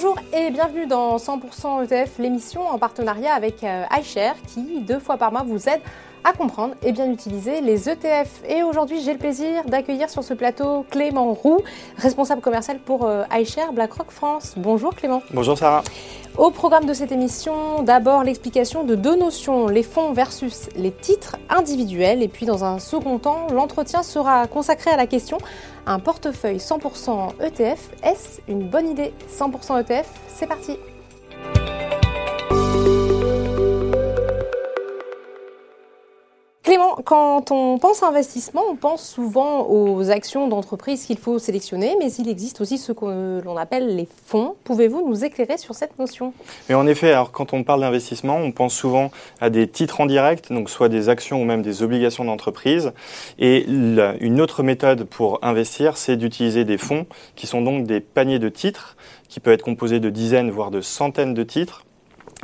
Bonjour et bienvenue dans 100% ETF, l'émission en partenariat avec euh, iShare qui, deux fois par mois, vous aide à comprendre et bien utiliser les ETF. Et aujourd'hui, j'ai le plaisir d'accueillir sur ce plateau Clément Roux, responsable commercial pour euh, iShare BlackRock France. Bonjour Clément. Bonjour Sarah. Au programme de cette émission, d'abord l'explication de deux notions, les fonds versus les titres individuels. Et puis dans un second temps, l'entretien sera consacré à la question un portefeuille 100% ETF, est-ce une bonne idée? 100% ETF, c'est parti Clément, quand on pense investissement, on pense souvent aux actions d'entreprise qu'il faut sélectionner, mais il existe aussi ce que l'on appelle les fonds. Pouvez-vous nous éclairer sur cette notion? En effet, alors quand on parle d'investissement, on pense souvent à des titres en direct, donc soit des actions ou même des obligations d'entreprise. Et une autre méthode pour investir, c'est d'utiliser des fonds qui sont donc des paniers de titres qui peuvent être composés de dizaines voire de centaines de titres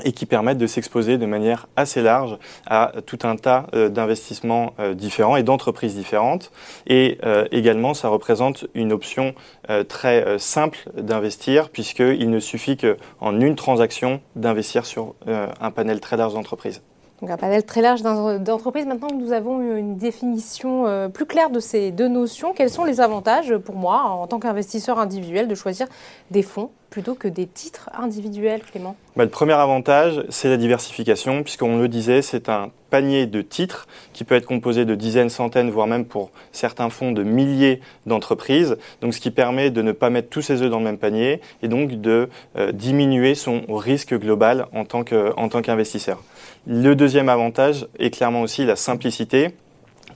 et qui permettent de s'exposer de manière assez large à tout un tas euh, d'investissements euh, différents et d'entreprises différentes. Et euh, également, ça représente une option très simple d'investir, puisqu'il ne suffit qu'en une transaction d'investir sur un panel très large d'entreprises. Donc un panel très large d'entreprises. Maintenant que nous avons une définition plus claire de ces deux notions, quels sont les avantages pour moi, en tant qu'investisseur individuel, de choisir des fonds plutôt que des titres individuels, Clément? Bah, Le premier avantage, c'est la diversification, puisqu'on le disait, c'est un panier de titres qui peut être composé de dizaines, centaines, voire même pour certains fonds de milliers d'entreprises. Donc, ce qui permet de ne pas mettre tous ses œufs dans le même panier et donc de euh, diminuer son risque global en tant qu'investisseur. Le deuxième avantage est clairement aussi la simplicité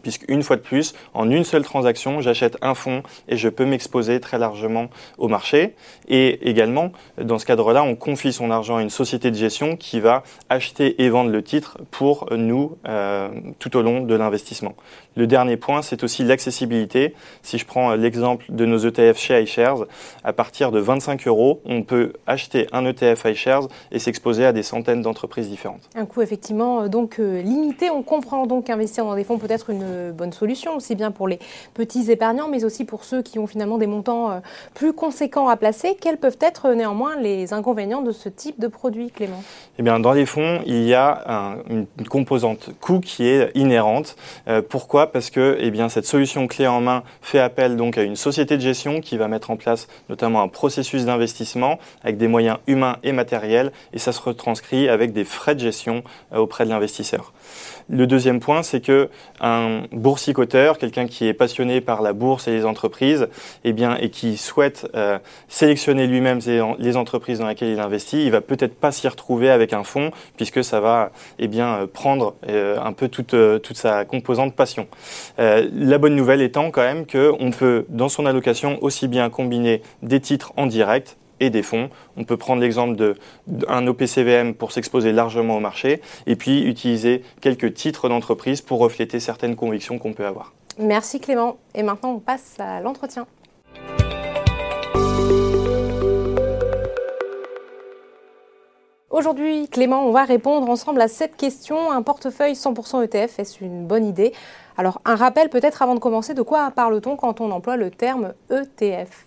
puisqu'une fois de plus, en une seule transaction, j'achète un fonds et je peux m'exposer très largement au marché. Et également, dans ce cadre-là, on confie son argent à une société de gestion qui va acheter et vendre le titre pour nous euh, tout au long de l'investissement. Le dernier point, c'est aussi l'accessibilité. Si je prends l'exemple de nos ETF chez iShares, à partir de 25 euros, on peut acheter un ETF iShares et s'exposer à des centaines d'entreprises différentes. Un coût effectivement euh, donc euh, limité. On comprend donc qu'investir dans des fonds peut être une bonne solution, aussi bien pour les petits épargnants, mais aussi pour ceux qui ont finalement des montants euh, plus conséquents à placer. Quels peuvent être euh, néanmoins les inconvénients de ce type de produit, Clément? Eh bien, dans les fonds, il y a une, composante coût qui est inhérente. Euh, pourquoi? Parce que eh bien, cette solution clé en main fait appel donc à une société de gestion qui va mettre en place notamment un processus d'investissement avec des moyens humains et matériels, et ça se retranscrit avec des frais de gestion auprès de l'investisseur. Le deuxième point, c'est que un boursicoteur, quelqu'un qui est passionné par la bourse et les entreprises, eh et qui souhaite euh, sélectionner lui-même les entreprises dans lesquelles il investit, il va peut-être pas s'y retrouver avec un fonds, puisque ça va, eh bien, prendre euh, un peu toute, euh, toute sa composante passion. la bonne nouvelle étant quand même qu'on peut, dans son allocation, aussi bien combiner des titres en direct et des fonds. On peut prendre l'exemple d'un OPCVM pour s'exposer largement au marché et puis utiliser quelques titres d'entreprise pour refléter certaines convictions qu'on peut avoir. Merci Clément. Et maintenant, on passe à l'entretien. Aujourd'hui, Clément, on va répondre ensemble à cette question. Un portefeuille 100% ETF, est-ce une bonne idée? Alors, un rappel peut-être avant de commencer, de quoi parle-t-on quand on emploie le terme ETF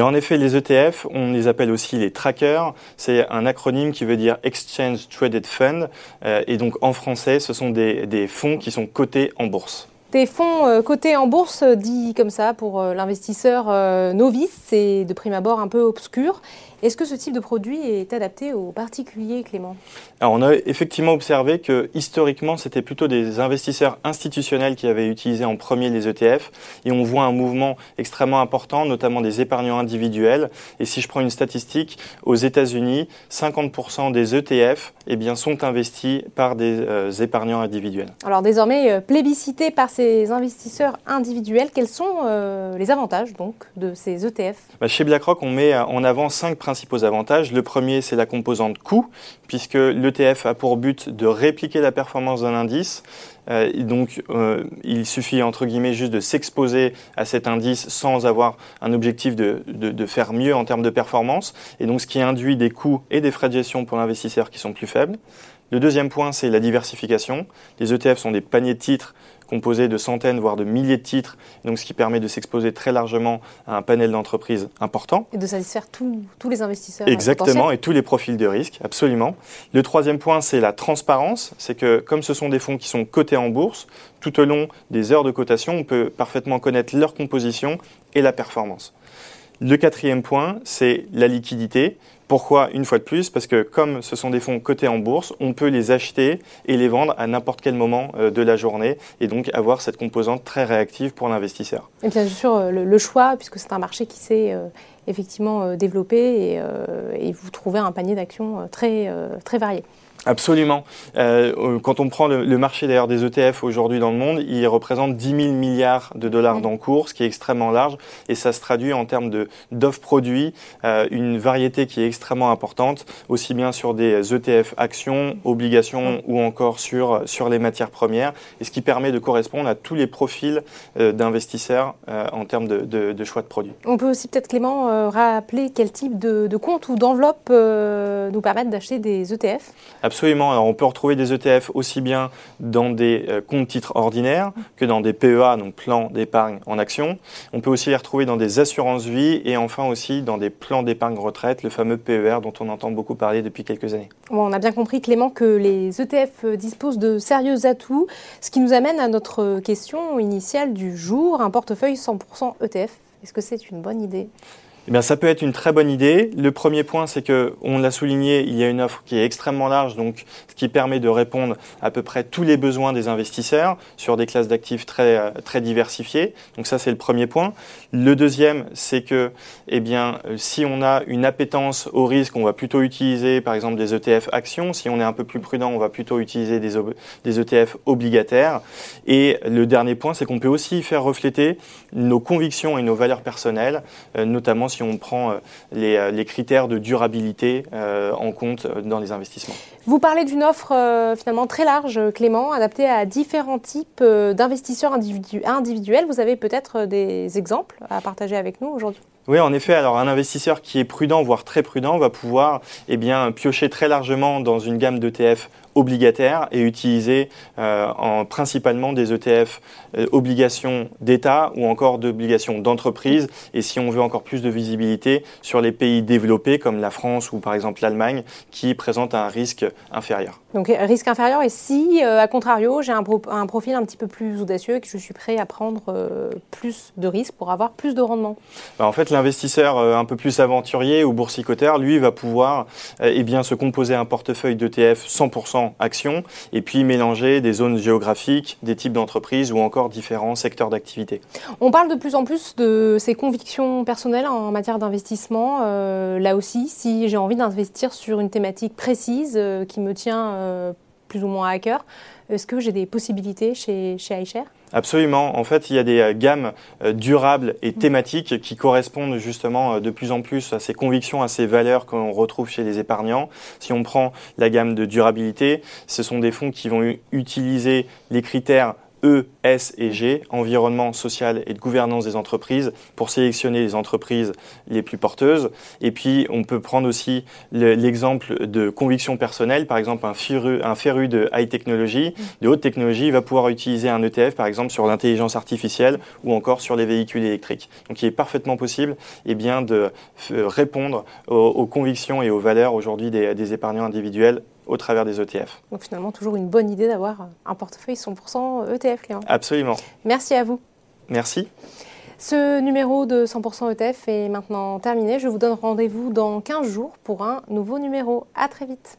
En effet, les ETF, on les appelle aussi les trackers. C'est un acronyme qui veut dire Exchange Traded Fund. Euh, et donc, en français, ce sont des, des fonds qui sont cotés en bourse. Des fonds euh, cotés en bourse, dit comme ça pour euh, l'investisseur novice, c'est de prime abord un peu obscur. Est-ce que ce type de produit est adapté aux particuliers, Clément? Alors, On a effectivement observé que historiquement, c'était plutôt des investisseurs institutionnels qui avaient utilisé en premier les ETF. Et on voit un mouvement extrêmement important, notamment des épargnants individuels. Et si je prends une statistique, aux États-Unis, 50% des ETF eh bien, sont investis par des euh, épargnants individuels. Alors désormais, euh, plébiscités par ces investisseurs individuels, quels sont euh, les avantages donc de ces ETF bah, Chez BlackRock, on met en avant cinq principaux avantages. Le premier, c'est la composante coût, puisque l'ETF a pour but de répliquer la performance d'un indice. Euh, donc, euh, il suffit, entre guillemets, juste de s'exposer à cet indice sans avoir un objectif de, de, faire mieux en termes de performance. Et donc, ce qui induit des coûts et des frais de gestion pour l'investisseur qui sont plus faibles. Le deuxième point, c'est la diversification. Les ETF sont des paniers de titres composé de centaines, voire de milliers de titres, donc ce qui permet de s'exposer très largement à un panel d'entreprises important. Et de satisfaire tous les investisseurs. Exactement, et tous les profils de risque, absolument. Le troisième point, c'est la transparence. C'est que comme ce sont des fonds qui sont cotés en bourse, tout au long des heures de cotation, on peut parfaitement connaître leur composition et la performance. Le quatrième point, c'est la liquidité. Pourquoi Une fois de plus, parce que comme ce sont des fonds cotés en bourse, on peut les acheter et les vendre à n'importe quel moment euh, de la journée et donc avoir cette composante très réactive pour l'investisseur. Et bien sûr, euh, le, choix, puisque c'est un marché qui s'est euh, effectivement développé et, vous trouvez un panier d'actions très, très varié. Absolument. Euh, quand on prend le, marché d'ailleurs des ETF aujourd'hui dans le monde, il représente 10 000 milliards de dollars d'encours, ce qui est extrêmement large, et ça se traduit en termes d'offres produits, euh, une variété qui est extrêmement importante, aussi bien sur des ETF actions, obligations ou encore sur, sur les matières premières, et ce qui permet de correspondre à tous les profils euh, d'investisseurs en termes de, de, choix de produits. On peut aussi peut-être Clément rappeler quel type de, de compte ou d'enveloppe nous permettent d'acheter des ETF Absolument. Alors, on peut retrouver des ETF aussi bien dans des euh, comptes titres ordinaires que dans des PEA, donc plans d'épargne en action. On peut aussi les retrouver dans des assurances vie et enfin aussi dans des plans d'épargne retraite, le fameux PER dont on entend beaucoup parler depuis quelques années. on a bien compris, Clément, que les ETF disposent de sérieux atouts, ce qui nous amène à notre question initiale du jour, un portefeuille 100% ETF. Est-ce que c'est une bonne idée? Eh bien, ça peut être une très bonne idée. Le premier point, c'est que, on l'a souligné, il y a une offre qui est extrêmement large, donc ce qui permet de répondre à peu près tous les besoins des investisseurs sur des classes d'actifs très euh, très diversifiées. Donc ça, c'est le premier point. Le deuxième, c'est que, eh bien, si on a une appétence au risque, on va plutôt utiliser, par exemple, des ETF actions. Si on est un peu plus prudent, on va plutôt utiliser des, ETF obligataires. Et le dernier point, c'est qu'on peut aussi faire refléter nos convictions et nos valeurs personnelles, euh, notamment si on prend euh, euh, les, critères de durabilité euh, en compte dans les investissements. Vous parlez d'une offre finalement très large, Clément, adaptée à différents types d'investisseurs individuels. Vous avez peut-être des exemples à partager avec nous aujourd'hui? Oui, en effet. Alors, un investisseur qui est prudent, voire très prudent, va pouvoir eh bien, piocher très largement dans une gamme d'ETF obligataires et utiliser euh, en, principalement des ETF euh, obligations d'État ou encore d'obligations d'entreprise. Et si on veut encore plus de visibilité sur les pays développés comme la France ou par exemple l'Allemagne qui présentent un risque inférieur. Donc risque inférieur et si, euh, à contrario, j'ai un, un, profil un petit peu plus audacieux et que je suis prêt à prendre plus de risques pour avoir plus de rendement bah, En fait, l'investisseur un peu plus aventurier ou boursicotère, lui, va pouvoir eh bien, se composer un portefeuille d'ETF 100% action, et puis mélanger des zones géographiques, des types d'entreprises ou encore différents secteurs d'activité. On parle de plus en plus de ses convictions personnelles en matière d'investissement. Euh, là aussi, si j'ai envie d'investir sur une thématique précise euh, qui me tient euh, plus ou moins à cœur, est-ce que j'ai des possibilités chez, chez iShare? Absolument. En fait, il y a des euh, gammes euh, durables et thématiques qui correspondent justement de plus en plus à ces convictions, à ces valeurs qu'on retrouve chez les épargnants. Si on prend la gamme de durabilité, ce sont des fonds qui vont utiliser les critères E, S et G, environnement social et de gouvernance des entreprises, pour sélectionner les entreprises les plus porteuses. Et puis, on peut prendre aussi l'exemple de conviction personnelle. Par exemple, un féru, de high technology, de haute technologie, va pouvoir utiliser un ETF, par exemple, sur l'intelligence artificielle ou encore sur les véhicules électriques. Donc, il est parfaitement possible eh bien, de répondre aux, convictions et aux valeurs aujourd'hui des épargnants individuels au travers des ETF. Donc finalement, toujours une bonne idée d'avoir un portefeuille 100% ETF, Clément. Absolument. Merci à vous. Merci. Ce numéro de 100% ETF est maintenant terminé. Je vous donne rendez-vous dans 15 jours pour un nouveau numéro. À très vite.